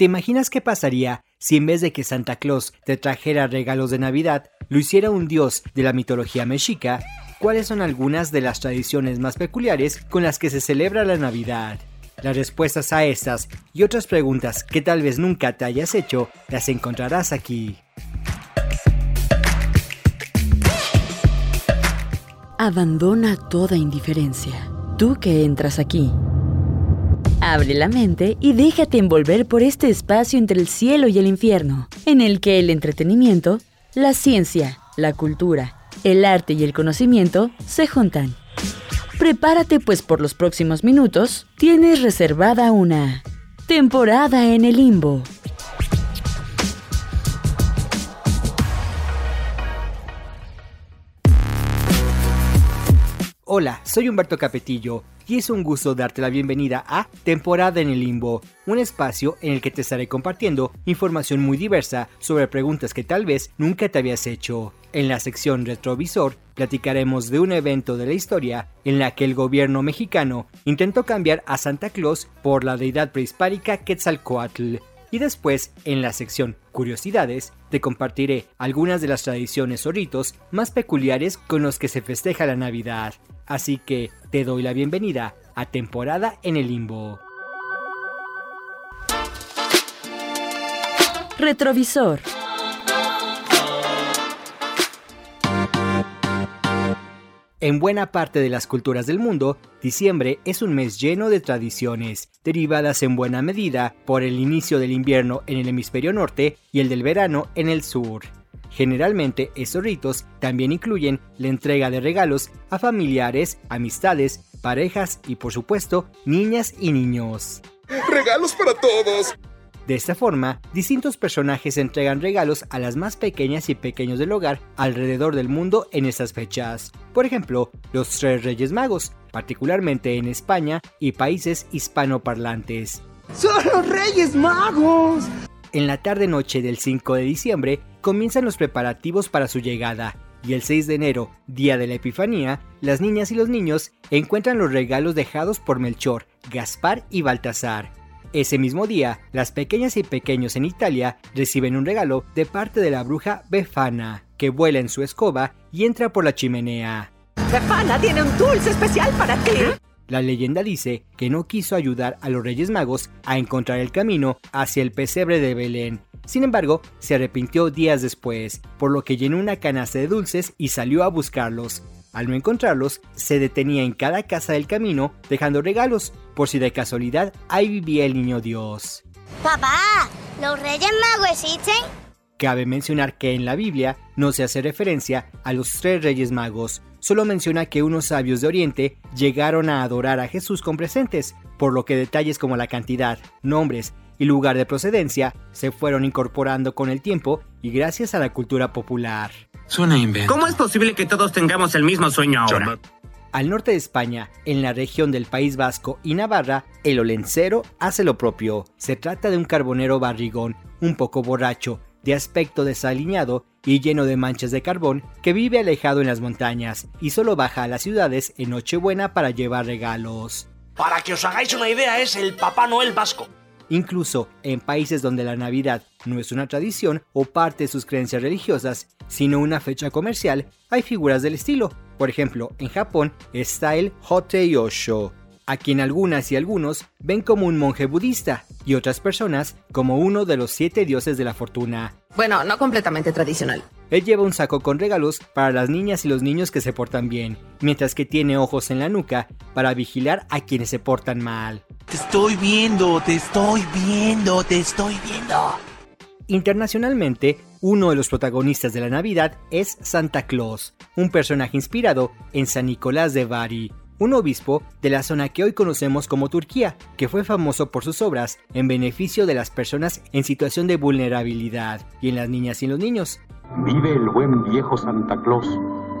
¿Te imaginas qué pasaría si en vez de que Santa Claus te trajera regalos de Navidad, lo hiciera un dios de la mitología mexica? ¿Cuáles son algunas de las tradiciones más peculiares con las que se celebra la Navidad? Las respuestas a estas y otras preguntas que tal vez nunca te hayas hecho las encontrarás aquí. Abandona toda indiferencia. Tú que entras aquí Abre la mente y déjate envolver por este espacio entre el cielo y el infierno, en el que el entretenimiento, la ciencia, la cultura, el arte y el conocimiento se juntan. Prepárate pues por los próximos minutos, tienes reservada una temporada en el limbo. Hola, soy Humberto Capetillo y es un gusto darte la bienvenida a Temporada en el Limbo, un espacio en el que te estaré compartiendo información muy diversa sobre preguntas que tal vez nunca te habías hecho. En la sección Retrovisor platicaremos de un evento de la historia en la que el gobierno mexicano intentó cambiar a Santa Claus por la deidad prehispánica Quetzalcoatl. Y después, en la sección Curiosidades, te compartiré algunas de las tradiciones o ritos más peculiares con los que se festeja la Navidad. Así que te doy la bienvenida a temporada en el limbo. Retrovisor. En buena parte de las culturas del mundo, diciembre es un mes lleno de tradiciones, derivadas en buena medida por el inicio del invierno en el hemisferio norte y el del verano en el sur. Generalmente estos ritos también incluyen la entrega de regalos a familiares, amistades, parejas y por supuesto niñas y niños. ¡Regalos para todos! De esta forma, distintos personajes entregan regalos a las más pequeñas y pequeños del hogar alrededor del mundo en estas fechas. Por ejemplo, los tres Reyes Magos, particularmente en España y países hispanoparlantes. ¡Son los Reyes Magos! En la tarde-noche del 5 de diciembre comienzan los preparativos para su llegada, y el 6 de enero, día de la Epifanía, las niñas y los niños encuentran los regalos dejados por Melchor, Gaspar y Baltasar. Ese mismo día, las pequeñas y pequeños en Italia reciben un regalo de parte de la bruja Befana, que vuela en su escoba y entra por la chimenea. Befana tiene un dulce especial para ti. La leyenda dice que no quiso ayudar a los Reyes Magos a encontrar el camino hacia el pesebre de Belén. Sin embargo, se arrepintió días después, por lo que llenó una canasta de dulces y salió a buscarlos. Al no encontrarlos, se detenía en cada casa del camino dejando regalos, por si de casualidad ahí vivía el niño Dios. Papá, ¿los Reyes Magos existen? Cabe mencionar que en la Biblia no se hace referencia a los tres Reyes Magos, solo menciona que unos sabios de Oriente llegaron a adorar a Jesús con presentes, por lo que detalles como la cantidad, nombres y lugar de procedencia se fueron incorporando con el tiempo y gracias a la cultura popular. Suena invento. ¿Cómo es posible que todos tengamos el mismo sueño ahora? Al norte de España, en la región del País Vasco y Navarra, el olencero hace lo propio. Se trata de un carbonero barrigón, un poco borracho, de aspecto desaliñado y lleno de manchas de carbón, que vive alejado en las montañas y solo baja a las ciudades en Nochebuena para llevar regalos. Para que os hagáis una idea, es el Papá Noel vasco. Incluso en países donde la Navidad no es una tradición o parte de sus creencias religiosas, sino una fecha comercial, hay figuras del estilo. Por ejemplo, en Japón está el Hotei-Osho, a quien algunas y algunos ven como un monje budista y otras personas como uno de los siete dioses de la fortuna. Bueno, no completamente tradicional. Él lleva un saco con regalos para las niñas y los niños que se portan bien, mientras que tiene ojos en la nuca para vigilar a quienes se portan mal. Te estoy viendo, te estoy viendo, te estoy viendo. Internacionalmente, uno de los protagonistas de la Navidad es Santa Claus, un personaje inspirado en San Nicolás de Bari, un obispo de la zona que hoy conocemos como Turquía, que fue famoso por sus obras en beneficio de las personas en situación de vulnerabilidad y en las niñas y los niños. Vive el buen viejo Santa Claus,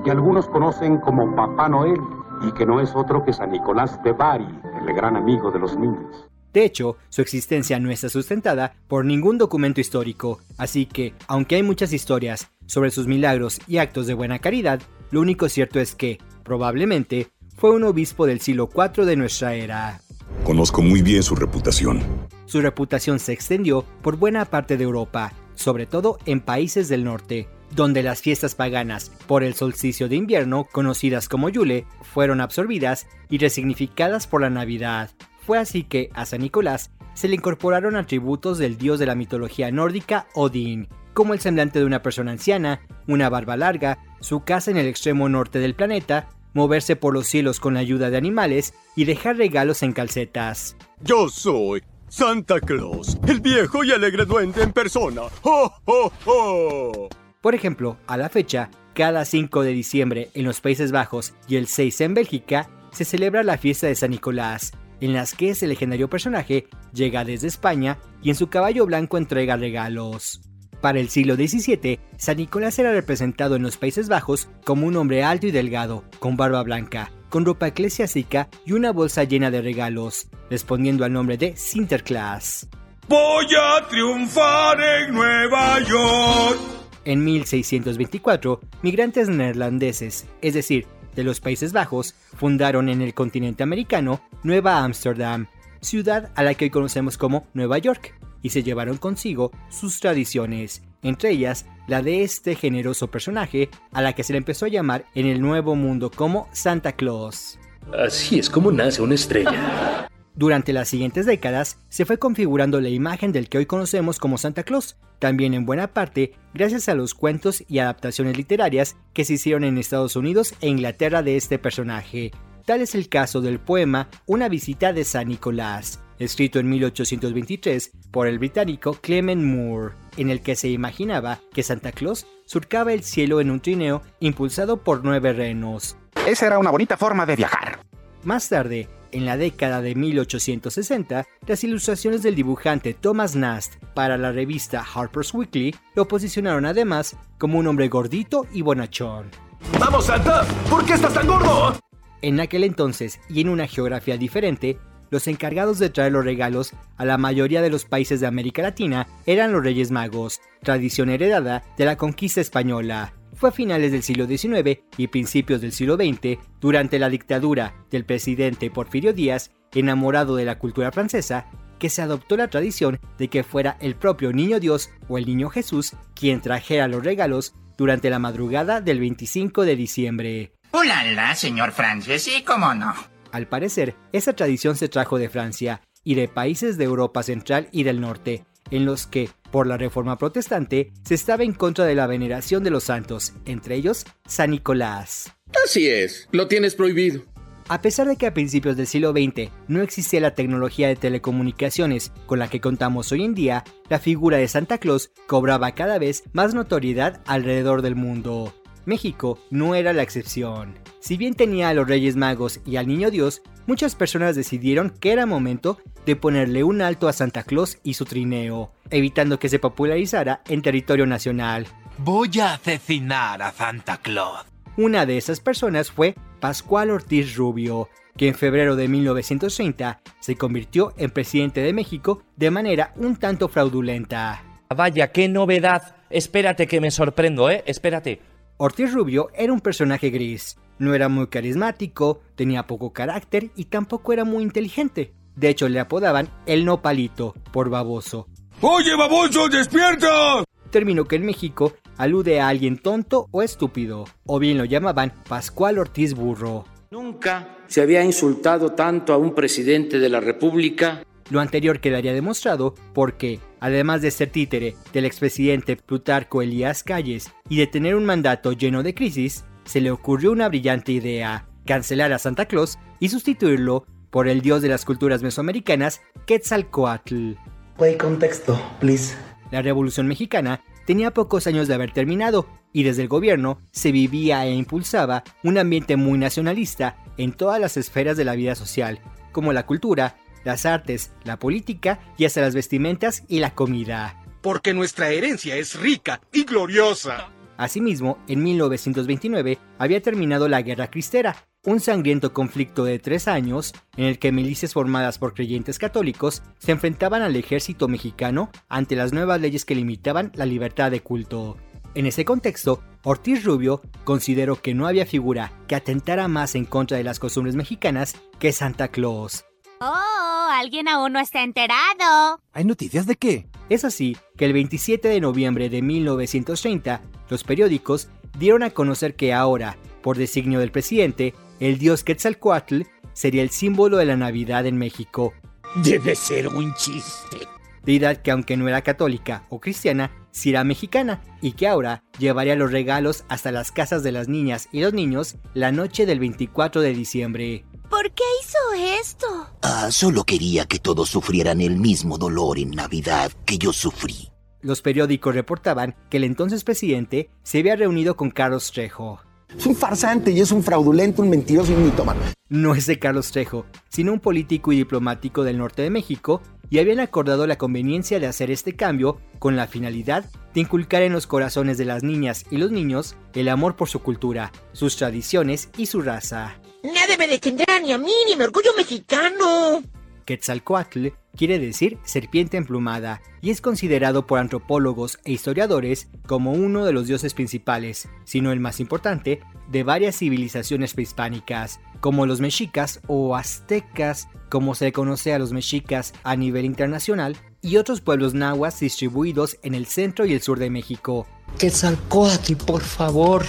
que algunos conocen como Papá Noel y que no es otro que San Nicolás de Bari, el gran amigo de los niños. De hecho, su existencia no está sustentada por ningún documento histórico, así que, aunque hay muchas historias sobre sus milagros y actos de buena caridad, lo único cierto es que, probablemente, fue un obispo del siglo IV de nuestra era. Conozco muy bien su reputación. su reputación se extendió por buena parte de Europa, sobre todo en países del norte, donde las fiestas paganas por el solsticio de invierno, conocidas como Yule, fueron absorbidas y resignificadas por la Navidad. Fue así que a San Nicolás se le incorporaron atributos del dios de la mitología nórdica Odín, como el semblante de una persona anciana, una barba larga, su casa en el extremo norte del planeta, moverse por los cielos con la ayuda de animales y dejar regalos en calcetas. Yo soy Santa Claus, el viejo y alegre duende en persona. ¡Oh, oh, oh! Por ejemplo, a la fecha, cada 5 de diciembre en los Países Bajos y el 6 en Bélgica, se celebra la fiesta de San Nicolás, en las que ese legendario personaje llega desde España y en su caballo blanco entrega regalos. Para el siglo XVII, San Nicolás era representado en los Países Bajos como un hombre alto y delgado, con barba blanca, con ropa eclesiástica y una bolsa llena de regalos, respondiendo al nombre de Sinterklaas. Voy a triunfar en Nueva York. En 1624, migrantes neerlandeses, es decir, de los Países Bajos, fundaron en el continente americano Nueva Ámsterdam, ciudad a la que hoy conocemos como Nueva York, y se llevaron consigo sus tradiciones, entre ellas la de este generoso personaje a la que se le empezó a llamar en el Nuevo Mundo como Santa Claus. Así es como nace una estrella. Durante las siguientes décadas se fue configurando la imagen del que hoy conocemos como Santa Claus, también en buena parte gracias a los cuentos y adaptaciones literarias que se hicieron en Estados Unidos e Inglaterra de este personaje. Tal es el caso del poema Una visita de San Nicolás, escrito en 1823 por el británico Clement Moore, en el que se imaginaba que Santa Claus surcaba el cielo en un trineo impulsado por nueve renos. Esa era una bonita forma de viajar. Más tarde, en la década de 1860, las ilustraciones del dibujante Thomas Nast para la revista Harper's Weekly lo posicionaron además como un hombre gordito y bonachón. ¡Vamos, Santa! ¿Por qué estás tan gordo? En aquel entonces y en una geografía diferente, los encargados de traer los regalos a la mayoría de los países de América Latina eran los Reyes Magos, tradición heredada de la conquista española. Fue a finales del siglo XIX y principios del siglo XX, durante la dictadura del presidente Porfirio Díaz, enamorado de la cultura francesa, que se adoptó la tradición de que fuera el propio Niño Dios o el Niño Jesús quien trajera los regalos durante la madrugada del 25 de diciembre. ¡Hola, señor Francis! ¿Y cómo no? Al parecer, esa tradición se trajo de Francia y de países de Europa Central y del Norte, en los que, por la reforma protestante, se estaba en contra de la veneración de los santos, entre ellos San Nicolás. Así es, lo tienes prohibido. A pesar de que a principios del siglo XX no existía la tecnología de telecomunicaciones con la que contamos hoy en día, la figura de Santa Claus cobraba cada vez más notoriedad alrededor del mundo. México no era la excepción. Si bien tenía a los Reyes Magos y al Niño Dios, muchas personas decidieron que era momento de ponerle un alto a Santa Claus y su trineo, evitando que se popularizara en territorio nacional. Voy a asesinar a Santa Claus. Una de esas personas fue Pascual Ortiz Rubio, que en febrero de 1930 se convirtió en presidente de México de manera un tanto fraudulenta. Vaya, qué novedad. Espérate que me sorprendo, ¿eh? Espérate. Ortiz Rubio era un personaje gris. No era muy carismático, tenía poco carácter y tampoco era muy inteligente. De hecho, le apodaban el nopalito por baboso. ¡Oye, baboso, despierta! Término que en México alude a alguien tonto o estúpido, o bien lo llamaban Pascual Ortiz Burro. Nunca se había insultado tanto a un presidente de la República. Lo anterior quedaría demostrado porque, además de ser títere del expresidente Plutarco Elías Calles y de tener un mandato lleno de crisis, se le ocurrió una brillante idea, cancelar a Santa Claus y sustituirlo por el dios de las culturas mesoamericanas, Quetzalcoatl. Play contexto, please. La Revolución Mexicana tenía pocos años de haber terminado y desde el gobierno se vivía e impulsaba un ambiente muy nacionalista en todas las esferas de la vida social, como la cultura, las artes, la política y hasta las vestimentas y la comida. Porque nuestra herencia es rica y gloriosa. Asimismo, en 1929 había terminado la Guerra Cristera, un sangriento conflicto de tres años en el que milicias formadas por creyentes católicos se enfrentaban al ejército mexicano ante las nuevas leyes que limitaban la libertad de culto. En ese contexto, Ortiz Rubio consideró que no había figura que atentara más en contra de las costumbres mexicanas que Santa Claus. Oh, alguien aún no está enterado. ¿Hay noticias de qué? Es así que el 27 de noviembre de 1930, los periódicos dieron a conocer que ahora, por designio del presidente, el dios Quetzalcoatl sería el símbolo de la Navidad en México. Debe ser un chiste. Deidad que aunque no era católica o cristiana, sí era mexicana y que ahora llevaría los regalos hasta las casas de las niñas y los niños la noche del 24 de diciembre. ¿Por qué hizo esto? Ah, solo quería que todos sufrieran el mismo dolor en Navidad que yo sufrí. Los periódicos reportaban que el entonces presidente se había reunido con Carlos Trejo. Es un farsante y es un fraudulento, un mentiroso y un mitómano. No es de Carlos Trejo, sino un político y diplomático del norte de México, y habían acordado la conveniencia de hacer este cambio con la finalidad de inculcar en los corazones de las niñas y los niños el amor por su cultura, sus tradiciones y su raza. Me detendrá ni a mí ni mi orgullo mexicano. Quetzalcoatl quiere decir serpiente emplumada y es considerado por antropólogos e historiadores como uno de los dioses principales, si no el más importante, de varias civilizaciones prehispánicas, como los mexicas o aztecas, como se conoce a los mexicas a nivel internacional, y otros pueblos nahuas distribuidos en el centro y el sur de México. Quetzalcoatl, por favor.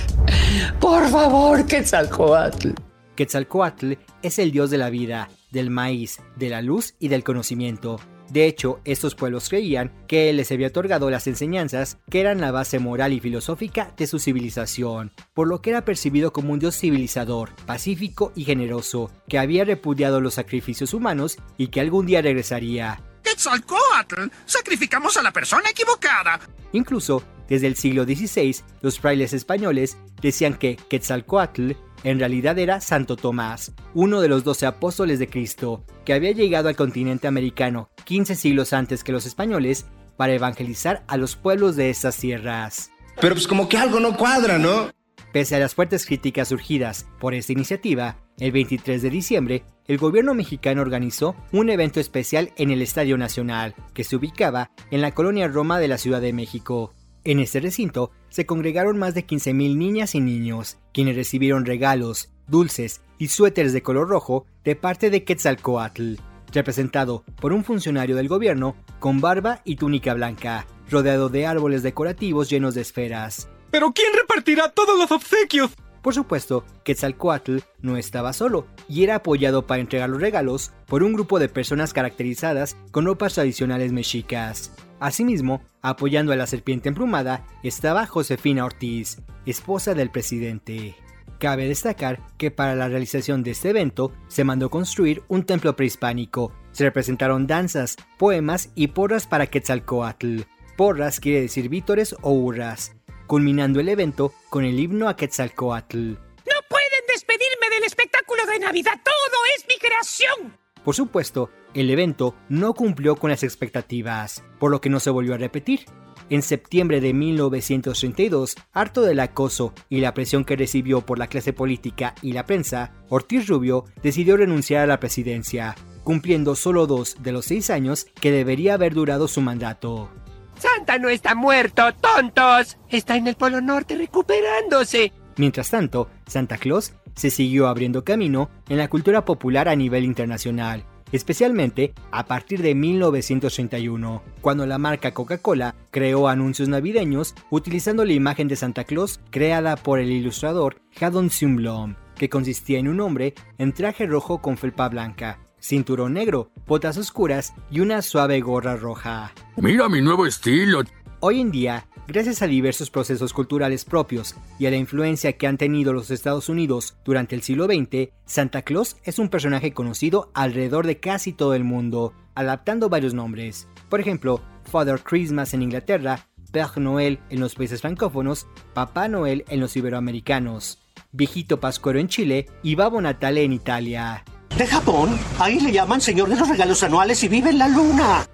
Por favor, Quetzalcoatl. Quetzalcoatl es el dios de la vida, del maíz, de la luz y del conocimiento. De hecho, estos pueblos creían que él les había otorgado las enseñanzas que eran la base moral y filosófica de su civilización, por lo que era percibido como un dios civilizador, pacífico y generoso, que había repudiado los sacrificios humanos y que algún día regresaría. ¡Quetzalcoatl! ¡Sacrificamos a la persona equivocada! Incluso, desde el siglo XVI, los frailes españoles decían que Quetzalcoatl en realidad era Santo Tomás, uno de los doce apóstoles de Cristo, que había llegado al continente americano 15 siglos antes que los españoles para evangelizar a los pueblos de estas tierras. Pero pues como que algo no cuadra, ¿no? Pese a las fuertes críticas surgidas por esta iniciativa, el 23 de diciembre, el gobierno mexicano organizó un evento especial en el Estadio Nacional, que se ubicaba en la colonia Roma de la Ciudad de México. En este recinto se congregaron más de 15.000 niñas y niños, quienes recibieron regalos, dulces y suéteres de color rojo de parte de Quetzalcoatl, representado por un funcionario del gobierno con barba y túnica blanca, rodeado de árboles decorativos llenos de esferas. ¿Pero quién repartirá todos los obsequios? Por supuesto, Quetzalcoatl no estaba solo y era apoyado para entregar los regalos por un grupo de personas caracterizadas con ropas tradicionales mexicas. Asimismo, apoyando a la serpiente emplumada estaba Josefina Ortiz, esposa del presidente. Cabe destacar que para la realización de este evento se mandó construir un templo prehispánico. Se representaron danzas, poemas y porras para Quetzalcoatl. Porras quiere decir vítores o hurras, culminando el evento con el himno a Quetzalcoatl. ¡No pueden despedirme del espectáculo de Navidad! ¡Todo es mi creación! Por supuesto, el evento no cumplió con las expectativas, por lo que no se volvió a repetir. En septiembre de 1932, harto del acoso y la presión que recibió por la clase política y la prensa, Ortiz Rubio decidió renunciar a la presidencia, cumpliendo solo dos de los seis años que debería haber durado su mandato. Santa no está muerto, tontos. Está en el Polo Norte recuperándose. Mientras tanto, Santa Claus se siguió abriendo camino en la cultura popular a nivel internacional, especialmente a partir de 1931, cuando la marca Coca-Cola creó anuncios navideños utilizando la imagen de Santa Claus creada por el ilustrador Haddon Sundblom, que consistía en un hombre en traje rojo con felpa blanca, cinturón negro, botas oscuras y una suave gorra roja. Mira mi nuevo estilo. Hoy en día, gracias a diversos procesos culturales propios y a la influencia que han tenido los Estados Unidos durante el siglo XX, Santa Claus es un personaje conocido alrededor de casi todo el mundo, adaptando varios nombres. Por ejemplo, Father Christmas en Inglaterra, Père Noël en los países francófonos, Papá Noel en los iberoamericanos, Viejito Pascuero en Chile y Babo Natale en Italia. De Japón, ahí le llaman Señor de los Regalos Anuales y vive en la Luna.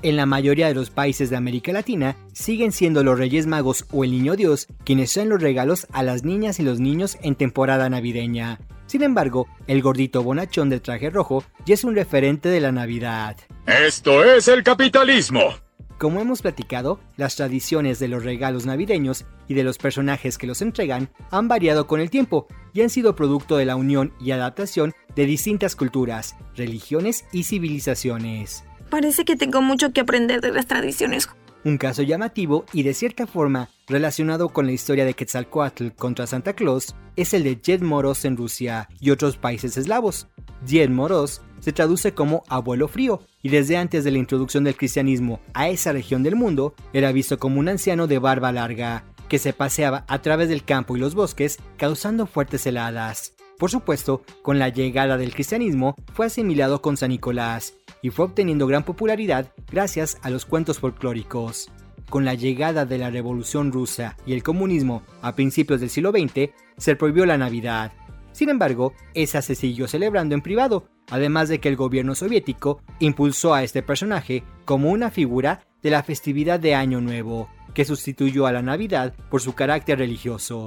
En la mayoría de los países de América Latina siguen siendo los Reyes Magos o el Niño Dios quienes traen los regalos a las niñas y los niños en temporada navideña. Sin embargo, el gordito bonachón del traje rojo ya es un referente de la Navidad. Esto es el capitalismo. Como hemos platicado, las tradiciones de los regalos navideños y de los personajes que los entregan han variado con el tiempo y han sido producto de la unión y adaptación de distintas culturas, religiones y civilizaciones. Parece que tengo mucho que aprender de las tradiciones. Un caso llamativo y de cierta forma relacionado con la historia de Quetzalcoatl contra Santa Claus es el de Jed Moros en Rusia y otros países eslavos. Jed Moros se traduce como abuelo frío y desde antes de la introducción del cristianismo a esa región del mundo era visto como un anciano de barba larga que se paseaba a través del campo y los bosques causando fuertes heladas. Por supuesto, con la llegada del cristianismo fue asimilado con San Nicolás y fue obteniendo gran popularidad gracias a los cuentos folclóricos. Con la llegada de la Revolución Rusa y el comunismo a principios del siglo XX, se prohibió la Navidad. Sin embargo, esa se siguió celebrando en privado, además de que el gobierno soviético impulsó a este personaje como una figura de la festividad de Año Nuevo, que sustituyó a la Navidad por su carácter religioso.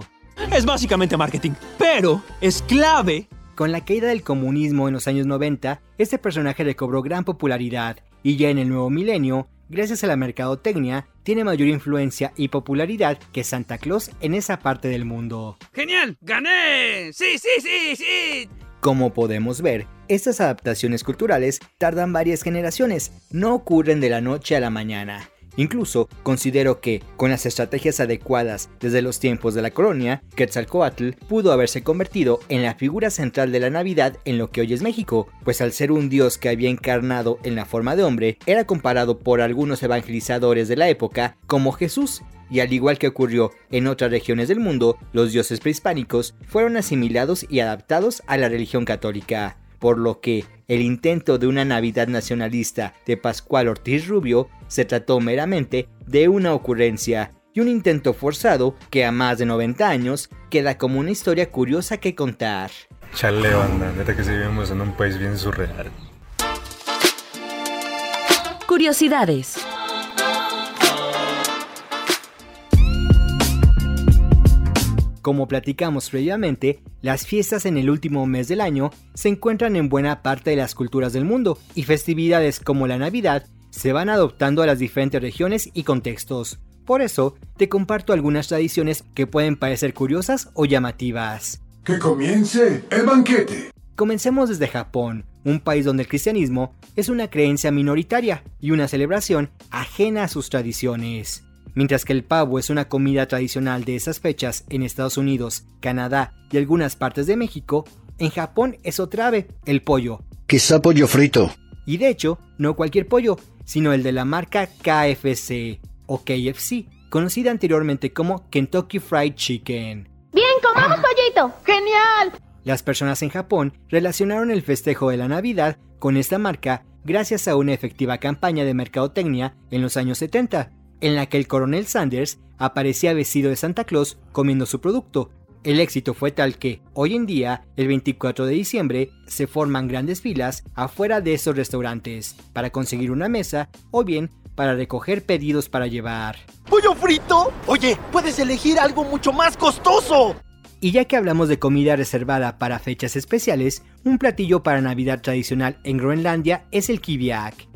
Es básicamente marketing, pero es clave. Con la caída del comunismo en los años 90, este personaje recobró gran popularidad y ya en el nuevo milenio, gracias a la mercadotecnia, tiene mayor influencia y popularidad que Santa Claus en esa parte del mundo. ¡Genial! ¡Gané! ¡Sí, sí, sí, sí! Como podemos ver, estas adaptaciones culturales tardan varias generaciones, no ocurren de la noche a la mañana. Incluso considero que, con las estrategias adecuadas desde los tiempos de la colonia, Quetzalcoatl pudo haberse convertido en la figura central de la Navidad en lo que hoy es México, pues al ser un dios que había encarnado en la forma de hombre, era comparado por algunos evangelizadores de la época como Jesús, y al igual que ocurrió en otras regiones del mundo, los dioses prehispánicos fueron asimilados y adaptados a la religión católica por lo que el intento de una Navidad nacionalista de Pascual Ortiz Rubio se trató meramente de una ocurrencia y un intento forzado que a más de 90 años queda como una historia curiosa que contar. Chale banda, neta que si vivimos en un país bien surreal. Curiosidades. Como platicamos previamente, las fiestas en el último mes del año se encuentran en buena parte de las culturas del mundo y festividades como la Navidad se van adoptando a las diferentes regiones y contextos. Por eso, te comparto algunas tradiciones que pueden parecer curiosas o llamativas. Que comience el banquete. Comencemos desde Japón, un país donde el cristianismo es una creencia minoritaria y una celebración ajena a sus tradiciones. Mientras que el pavo es una comida tradicional de esas fechas en Estados Unidos, Canadá y algunas partes de México, en Japón es otra ave, el pollo. Quizá pollo frito. Y de hecho, no cualquier pollo, sino el de la marca KFC o KFC, conocida anteriormente como Kentucky Fried Chicken. Bien, comamos pollito. Genial. Las personas en Japón relacionaron el festejo de la Navidad con esta marca gracias a una efectiva campaña de mercadotecnia en los años 70, en la que el coronel Sanders aparecía vestido de Santa Claus comiendo su producto. El éxito fue tal que, hoy en día, el 24 de diciembre, se forman grandes filas afuera de esos restaurantes para conseguir una mesa o bien para recoger pedidos para llevar. ¿Pollo frito? Oye, puedes elegir algo mucho más costoso. Y ya que hablamos de comida reservada para fechas especiales, un platillo para Navidad tradicional en Groenlandia es el kiviak,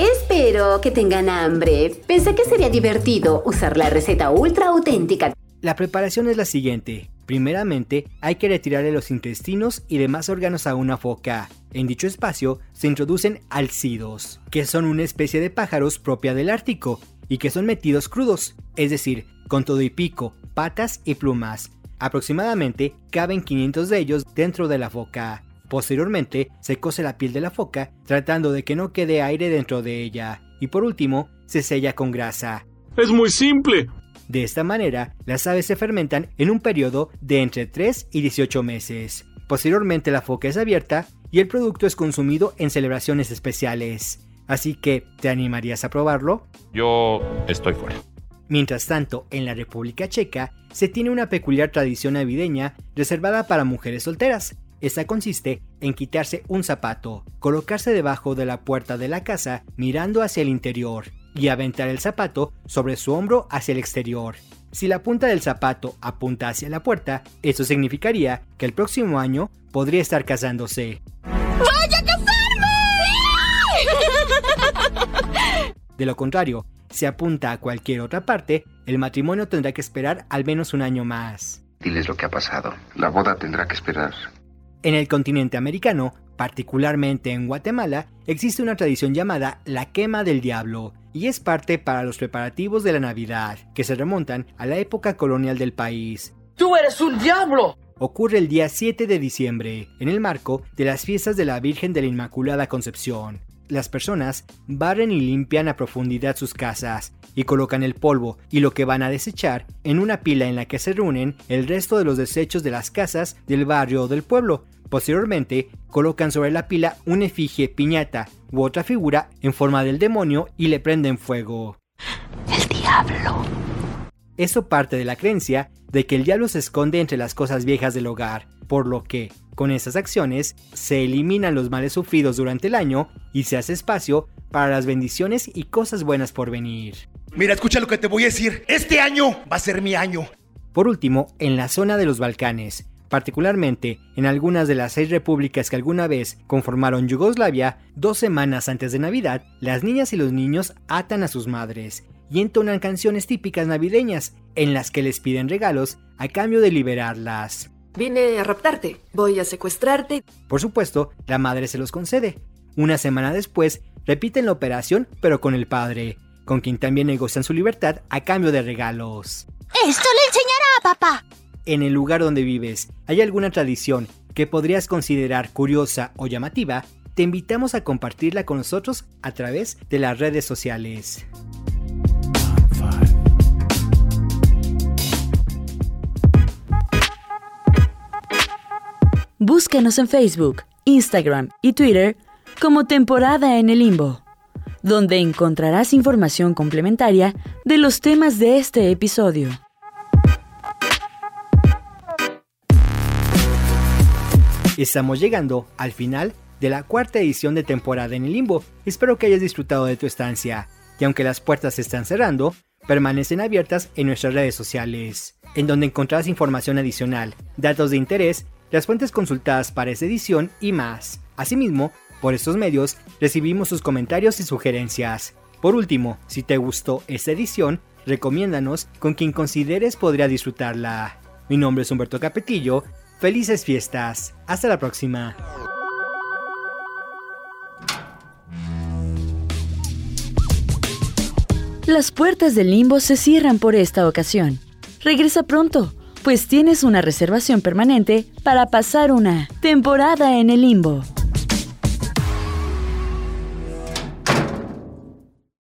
Espero que tengan hambre. Pensé que sería divertido usar la receta ultra auténtica. La preparación es la siguiente. Primeramente, hay que retirarle los intestinos y demás órganos a una foca. En dicho espacio se introducen alcidos, que son una especie de pájaros propia del Ártico y que son metidos crudos, es decir, con todo y pico, patas y plumas. Aproximadamente caben 500 de ellos dentro de la foca. Posteriormente, se cose la piel de la foca, tratando de que no quede aire dentro de ella. Y por último, se sella con grasa. Es muy simple. De esta manera, las aves se fermentan en un periodo de entre 3 y 18 meses. Posteriormente la foca es abierta y el producto es consumido en celebraciones especiales. Así que, ¿te animarías a probarlo? Yo estoy fuera. Mientras tanto, en la República Checa se tiene una peculiar tradición navideña reservada para mujeres solteras, esta consiste en quitarse un zapato, colocarse debajo de la puerta de la casa mirando hacia el interior y aventar el zapato sobre su hombro hacia el exterior. Si la punta del zapato apunta hacia la puerta, eso significaría que el próximo año podría estar casándose. ¡Voy a casarme! De lo contrario, se apunta a cualquier otra parte, el matrimonio tendrá que esperar al menos un año más. Diles lo que ha pasado. La boda tendrá que esperar. En el continente americano, particularmente en Guatemala, existe una tradición llamada la quema del diablo, y es parte para los preparativos de la Navidad, que se remontan a la época colonial del país. ¡Tú eres un diablo! Ocurre el día 7 de diciembre, en el marco de las fiestas de la Virgen de la Inmaculada Concepción. Las personas barren y limpian a profundidad sus casas y colocan el polvo y lo que van a desechar en una pila en la que se reúnen el resto de los desechos de las casas del barrio o del pueblo. Posteriormente, colocan sobre la pila una efigie piñata u otra figura en forma del demonio y le prenden fuego. El diablo. Eso parte de la creencia de que el diablo se esconde entre las cosas viejas del hogar, por lo que, con estas acciones, se eliminan los males sufridos durante el año y se hace espacio para las bendiciones y cosas buenas por venir. Mira, escucha lo que te voy a decir. Este año va a ser mi año. Por último, en la zona de los Balcanes, particularmente en algunas de las seis repúblicas que alguna vez conformaron Yugoslavia, dos semanas antes de Navidad, las niñas y los niños atan a sus madres y entonan canciones típicas navideñas en las que les piden regalos a cambio de liberarlas. Vine a raptarte, voy a secuestrarte. Por supuesto, la madre se los concede. Una semana después, repiten la operación pero con el padre, con quien también negocian su libertad a cambio de regalos. Esto le enseñará a papá en el lugar donde vives hay alguna tradición que podrías considerar curiosa o llamativa, te invitamos a compartirla con nosotros a través de las redes sociales. Búscanos en Facebook, Instagram y Twitter como temporada en el limbo, donde encontrarás información complementaria de los temas de este episodio. Estamos llegando al final de la cuarta edición de temporada en el limbo. Espero que hayas disfrutado de tu estancia. Y aunque las puertas se están cerrando, permanecen abiertas en nuestras redes sociales, en donde encontrarás información adicional, datos de interés, las fuentes consultadas para esta edición y más. Asimismo, por estos medios recibimos sus comentarios y sugerencias. Por último, si te gustó esta edición, recomiéndanos con quien consideres podría disfrutarla. Mi nombre es Humberto Capetillo Felices fiestas. Hasta la próxima. Las puertas del limbo se cierran por esta ocasión. Regresa pronto, pues tienes una reservación permanente para pasar una temporada en el limbo.